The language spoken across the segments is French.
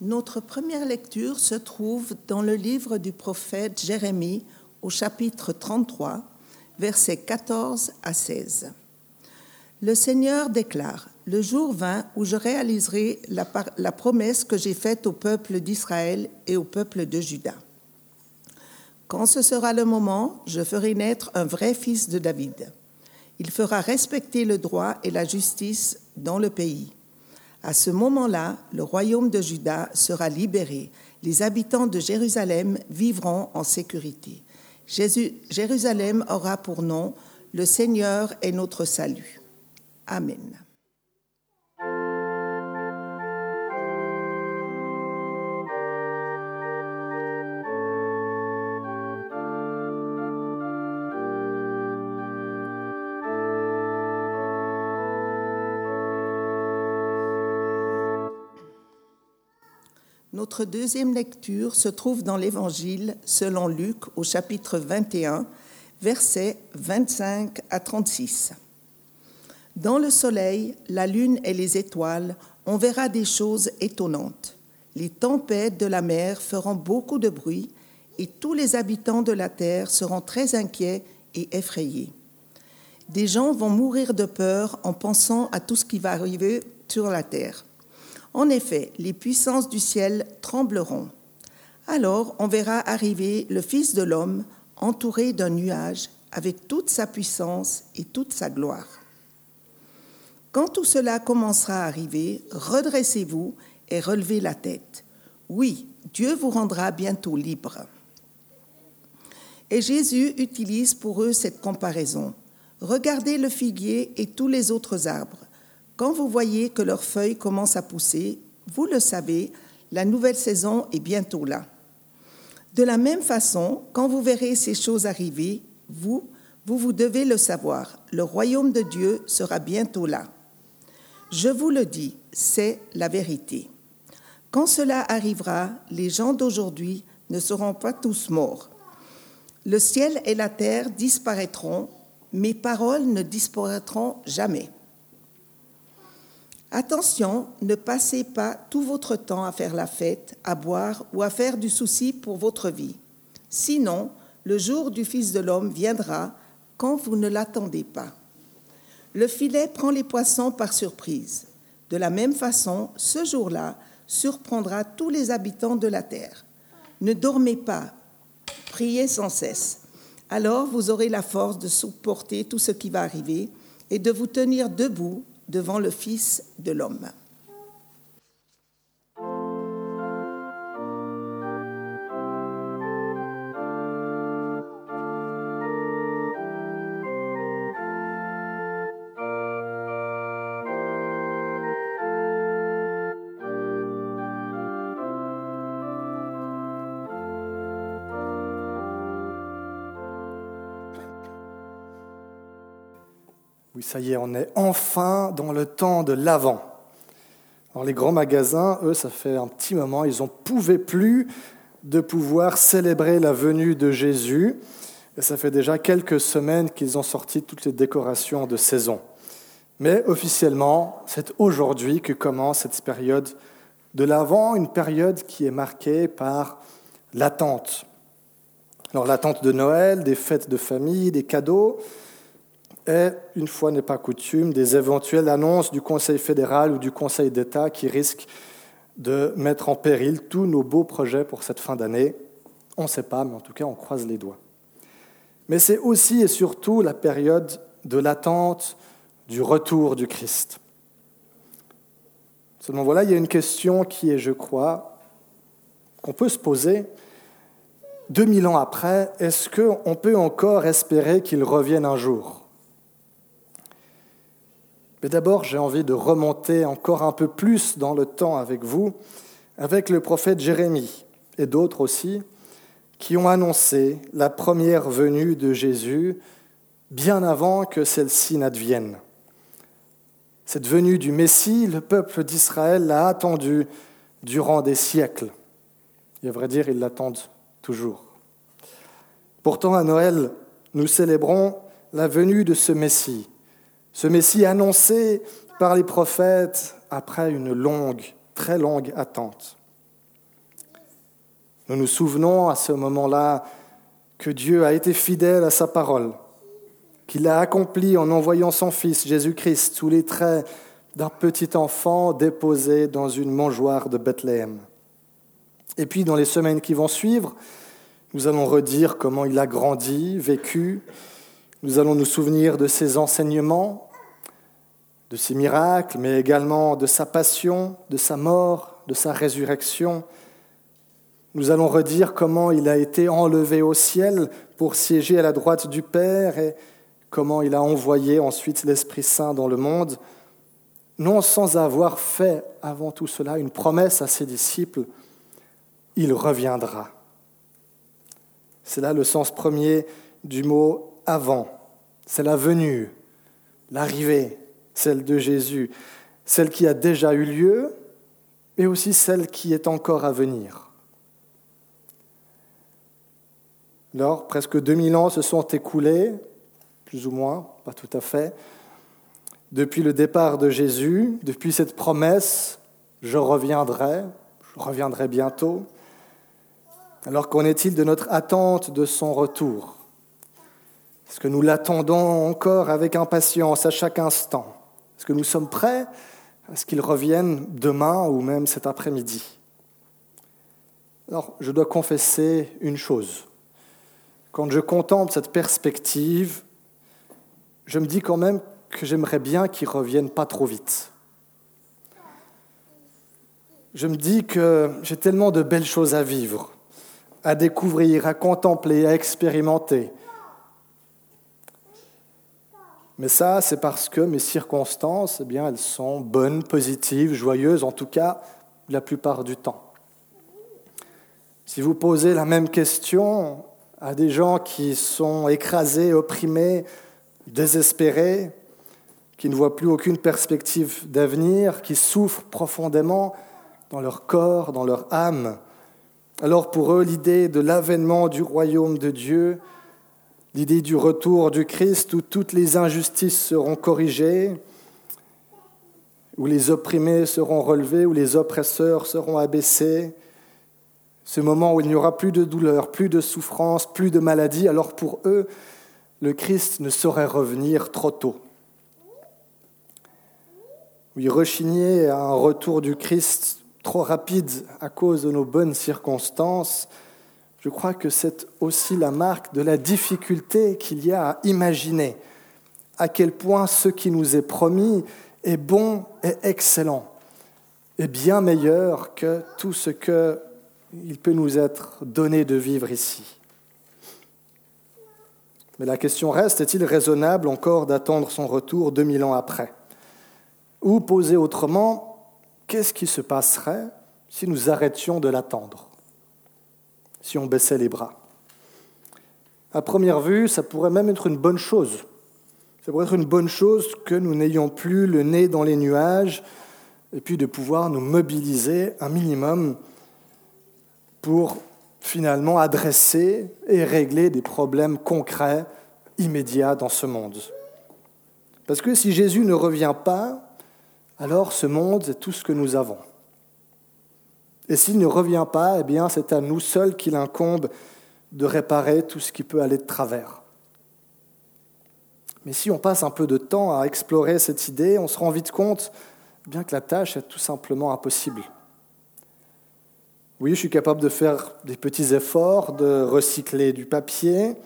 Notre première lecture se trouve dans le livre du prophète Jérémie au chapitre 33, versets 14 à 16. Le Seigneur déclare, Le jour vint où je réaliserai la, promesse que j'ai faite au peuple d'Israël et au peuple de Juda. Quand ce sera le moment, je ferai naître un vrai fils de David. Il fera respecter le droit et la justice dans le pays. À ce moment-là, le royaume de Juda sera libéré. Les habitants de Jérusalem vivront en sécurité. Jérusalem aura pour nom Le Seigneur est notre salut. Amen. Notre deuxième lecture se trouve dans l'Évangile selon Luc au chapitre 21, versets 25 à 36. Dans le soleil, la lune et les étoiles, on verra des choses étonnantes. Les tempêtes de la mer feront beaucoup de bruit et tous les habitants de la terre seront très inquiets et effrayés. Des gens vont mourir de peur en pensant à tout ce qui va arriver sur la terre. En effet, les puissances du ciel trembleront. Alors on verra arriver le Fils de l'homme entouré d'un nuage avec toute sa puissance et toute sa gloire. Quand tout cela commencera à arriver, redressez-vous et relevez la tête. Oui, Dieu vous rendra bientôt libre. Et Jésus utilise pour eux cette comparaison. Regardez le figuier et tous les autres arbres. Quand vous voyez que leurs feuilles commencent à pousser, vous le savez, la nouvelle saison est bientôt là. De la même façon, quand vous verrez ces choses arriver, vous, vous, vous devez le savoir, le royaume de Dieu sera bientôt là. Je vous le dis, c'est la vérité. Quand cela arrivera, les gens d'aujourd'hui ne seront pas tous morts. Le ciel et la terre disparaîtront, mes paroles ne disparaîtront jamais. Attention, ne passez pas tout votre temps à faire la fête, à boire ou à faire du souci pour votre vie. Sinon, le jour du Fils de l'homme viendra quand vous ne l'attendez pas. Le filet prend les poissons par surprise. De la même façon, ce jour-là surprendra tous les habitants de la terre. Ne dormez pas, priez sans cesse. Alors vous aurez la force de supporter tout ce qui va arriver et de vous tenir debout devant le Fils de l'homme. Oui, ça y est, on est enfin dans le temps de l'avant. Alors les grands magasins, eux, ça fait un petit moment, ils n'en pouvaient plus de pouvoir célébrer la venue de Jésus. Et ça fait déjà quelques semaines qu'ils ont sorti toutes les décorations de saison. Mais officiellement, c'est aujourd'hui que commence cette période de l'Avent, une période qui est marquée par l'attente. Alors l'attente de Noël, des fêtes de famille, des cadeaux, et, une fois n'est pas coutume, des éventuelles annonces du Conseil fédéral ou du Conseil d'État qui risquent de mettre en péril tous nos beaux projets pour cette fin d'année. On ne sait pas, mais en tout cas, on croise les doigts. Mais c'est aussi et surtout la période de l'attente du retour du Christ. Seulement voilà, il y a une question qui est, je crois, qu'on peut se poser. 2000 ans après, est-ce qu'on peut encore espérer qu'il revienne un jour? Mais d'abord, j'ai envie de remonter encore un peu plus dans le temps avec vous, avec le prophète Jérémie. et d'autres aussi, qui ont annoncé la première venue de Jésus bien avant que celle-ci n'advienne. Cette venue du Messie, le peuple d'Israël l'a attendue durant des siècles. Et à vrai dire, ils l'attendent toujours. Pourtant, à Noël, nous célébrons la venue de ce Messie, ce Messie annoncé par les prophètes après une longue, très longue attente. Nous nous souvenons à ce moment-là que Dieu a été fidèle à sa parole, qu'il a accompli en envoyant son Fils Jésus-Christ sous les traits d'un petit enfant déposé dans une mangeoire de Bethléem. Et puis dans les semaines qui vont suivre, nous allons redire comment il a grandi, vécu, nous allons nous souvenir de ses enseignements, de ses miracles, mais également de sa passion, de sa mort, de sa résurrection. Nous allons redire comment il a été enlevé au ciel pour siéger à la droite du Père et comment il a envoyé ensuite l'Esprit Saint dans le monde, non sans avoir fait avant tout cela une promesse à ses disciples, il reviendra. C'est là le sens premier du mot avant. C'est la venue, l'arrivée, celle de Jésus, celle qui a déjà eu lieu, mais aussi celle qui est encore à venir. Alors, presque 2000 ans se sont écoulés, plus ou moins, pas tout à fait, depuis le départ de Jésus, depuis cette promesse, je reviendrai, je reviendrai bientôt. Alors qu'en est-il de notre attente de son retour? Est-ce que nous l'attendons encore avec impatience à chaque instant? Est-ce que nous sommes prêts à ce qu'il revienne demain ou même cet après-midi? Alors, je dois confesser une chose. Quand je contemple cette perspective, je me dis quand même que j'aimerais bien qu'il revienne pas trop vite je me dis que j'ai tellement de belles choses à vivre à découvrir, à contempler, à expérimenter. Mais ça, c'est parce que mes circonstances, eh bien, elles sont bonnes, positives, joyeuses, en tout cas la plupart du temps. Si vous posez la même question à des gens qui sont écrasés, opprimés, désespérés, qui ne voient plus aucune perspective d'avenir, qui souffrent profondément dans leur corps, dans leur âme, alors pour eux, l'idée de l'avènement du royaume de Dieu, l'idée du retour du Christ où toutes les injustices seront corrigées, où les opprimés seront relevés, où les oppresseurs seront abaissés, ce moment où il n'y aura plus de douleur, plus de souffrance, plus de maladie, alors pour eux, le Christ ne saurait revenir trop tôt. Oui, rechigner à un retour du Christ trop rapide à cause de nos bonnes circonstances, je crois que c'est aussi la marque de la difficulté qu'il y a à imaginer à quel point ce qui nous est promis est bon et excellent, et bien meilleur que tout ce qu'il peut nous être donné de vivre ici. Mais la question reste, est-il raisonnable encore d'attendre son retour 2000 ans après? Ou posé autrement, qu'est-ce qui se passerait si nous arrêtions de l'attendre, si on baissait les bras À première vue, ça pourrait même être une bonne chose. Ça pourrait être une bonne chose que nous n'ayons plus le nez dans les nuages et puis de pouvoir nous mobiliser un minimum pour finalement adresser et régler des problèmes concrets, immédiats dans ce monde. Parce que si Jésus ne revient pas, alors ce monde est tout ce que nous avons. Et s'il ne revient pas, eh bien, c'est à nous seuls qu'il incombe de réparer tout ce qui peut aller de travers. Mais si on passe un peu de temps à explorer cette idée, on se rend vite compte bien que la tâche est tout simplement impossible. Oui, je suis capable de faire des petits efforts, de recycler du papier,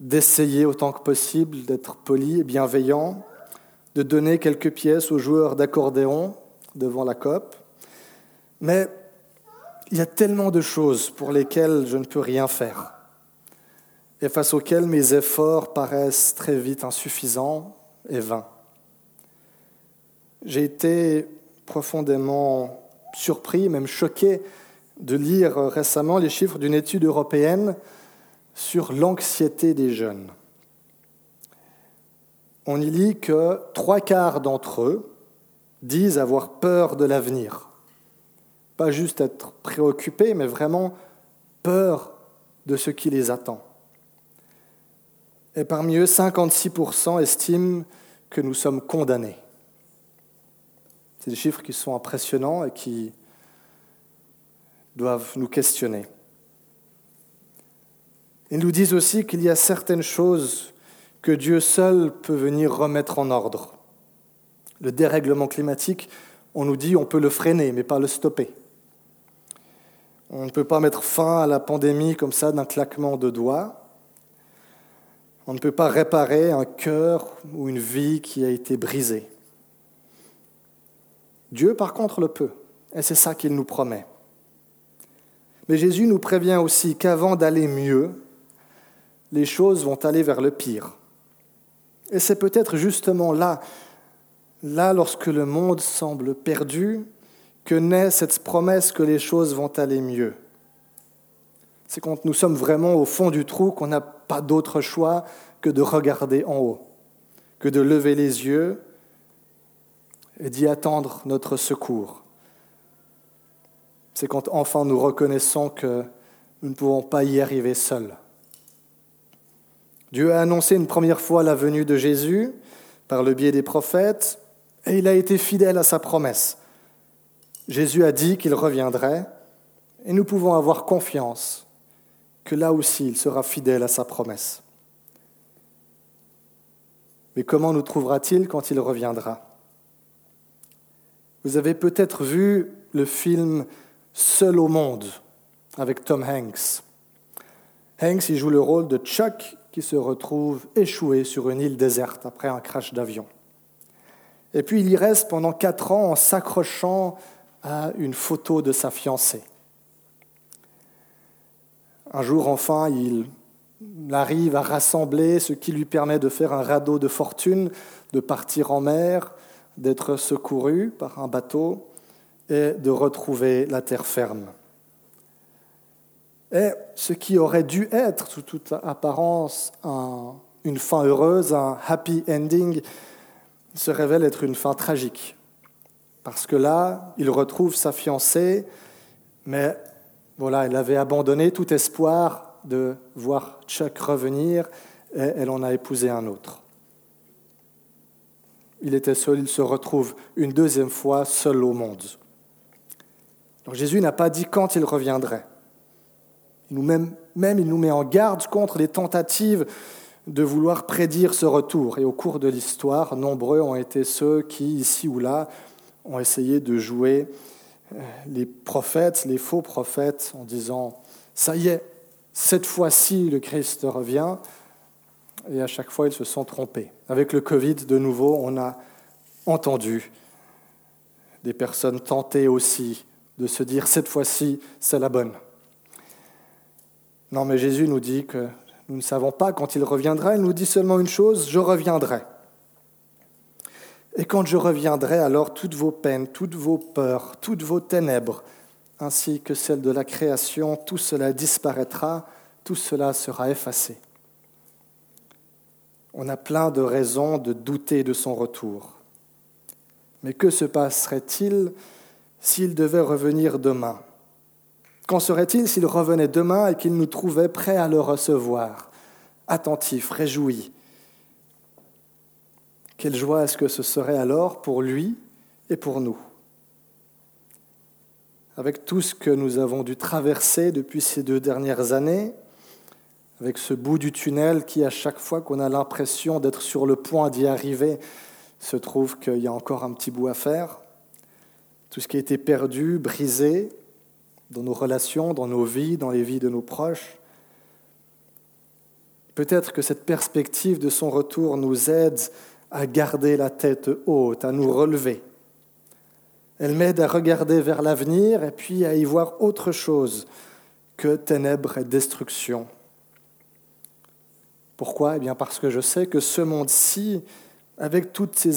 d'essayer autant que possible d'être poli et bienveillant, de donner quelques pièces aux joueurs d'accordéon devant la COP. Mais il y a tellement de choses pour lesquelles je ne peux rien faire et face auxquelles mes efforts paraissent très vite insuffisants et vains. J'ai été profondément surpris, même choqué, de lire récemment les chiffres d'une étude européenne sur l'anxiété des jeunes. On y lit que trois quarts d'entre eux disent avoir peur de l'avenir. Pas juste être préoccupés, mais vraiment peur de ce qui les attend. Et parmi eux, 56% estiment que nous sommes condamnés. C'est des chiffres qui sont impressionnants et qui doivent nous questionner. Ils nous disent aussi qu'il y a certaines choses que Dieu seul peut venir remettre en ordre. Le dérèglement climatique, on nous dit on peut le freiner, mais pas le stopper. On ne peut pas mettre fin à la pandémie comme ça d'un claquement de doigts. On ne peut pas réparer un cœur ou une vie qui a été brisée. Dieu, par contre, le peut. Et c'est ça qu'il nous promet. Mais Jésus nous prévient aussi qu'avant d'aller mieux, les choses vont aller vers le pire. Et c'est peut-être justement là, là lorsque le monde semble perdu, que naît cette promesse que les choses vont aller mieux. C'est quand nous sommes vraiment au fond du trou qu'on n'a pas d'autre choix que de regarder en haut, que de lever les yeux et d'y attendre notre secours. C'est quand enfin nous reconnaissons que nous ne pouvons pas y arriver seuls. Dieu a annoncé une première fois la venue de Jésus par le biais des prophètes et il a été fidèle à sa promesse. Jésus a dit qu'il reviendrait et nous pouvons avoir confiance que là aussi il sera fidèle à sa promesse. Mais comment nous trouvera-t-il quand il reviendra? Vous avez peut-être vu le film Seul au monde avec Tom Hanks. Hanks y joue le rôle de Chuck qui se retrouve échoué sur une île déserte après un crash d'avion. Et puis il y reste pendant quatre ans en s'accrochant à une photo de sa fiancée. Un jour, enfin, il arrive à rassembler ce qui lui permet de faire un radeau de fortune, de partir en mer, d'être secouru par un bateau et de retrouver la terre ferme. Et ce qui aurait dû être, sous toute apparence, une fin heureuse, un happy ending, se révèle être une fin tragique. Parce que là, il retrouve sa fiancée, mais voilà, elle avait abandonné tout espoir de voir Chuck revenir et elle en a épousé un autre. Il était seul, il se retrouve une deuxième fois seul au monde. Jésus n'a pas dit quand il reviendrait. même il nous met en garde contre les tentatives de vouloir prédire ce retour. Et au cours de l'histoire, nombreux ont été ceux qui, ici ou là, ont essayé de jouer euh, les prophètes, les faux prophètes, en disant, ça y est, cette fois-ci, le Christ revient. Et à chaque fois, ils se sont trompés. Avec le Covid, de nouveau, on a entendu des personnes tenter aussi de se dire, cette fois-ci, c'est la bonne. Non, mais Jésus nous dit que nous ne savons pas quand il reviendra. Il nous dit seulement une chose, je reviendrai. Et quand je reviendrai, alors toutes vos peines, toutes vos peurs, toutes vos ténèbres, ainsi que celles de la création, tout cela disparaîtra, tout cela sera effacé. On a plein de raisons de douter de son retour. Mais que se passerait-il s'il devait revenir demain? Qu'en serait-il s'il revenait demain et qu'il nous trouvait prêts à le recevoir, attentifs, réjouis quelle joie est-ce que ce serait alors pour lui et pour nous Avec tout ce que nous avons dû traverser depuis ces deux dernières années, avec ce bout du tunnel qui, à chaque fois qu'on a l'impression d'être sur le point d'y arriver, se trouve qu'il y a encore un petit bout à faire, tout ce qui a été perdu, brisé dans nos relations, dans nos vies, dans les vies de nos proches. Peut-être que cette perspective de son retour nous aide à garder la tête haute, à nous relever. Elle m'aide à regarder vers l'avenir et puis à y voir autre chose que ténèbres et destruction. Pourquoi? Eh bien parce que je sais que ce monde-ci, avec toutes ses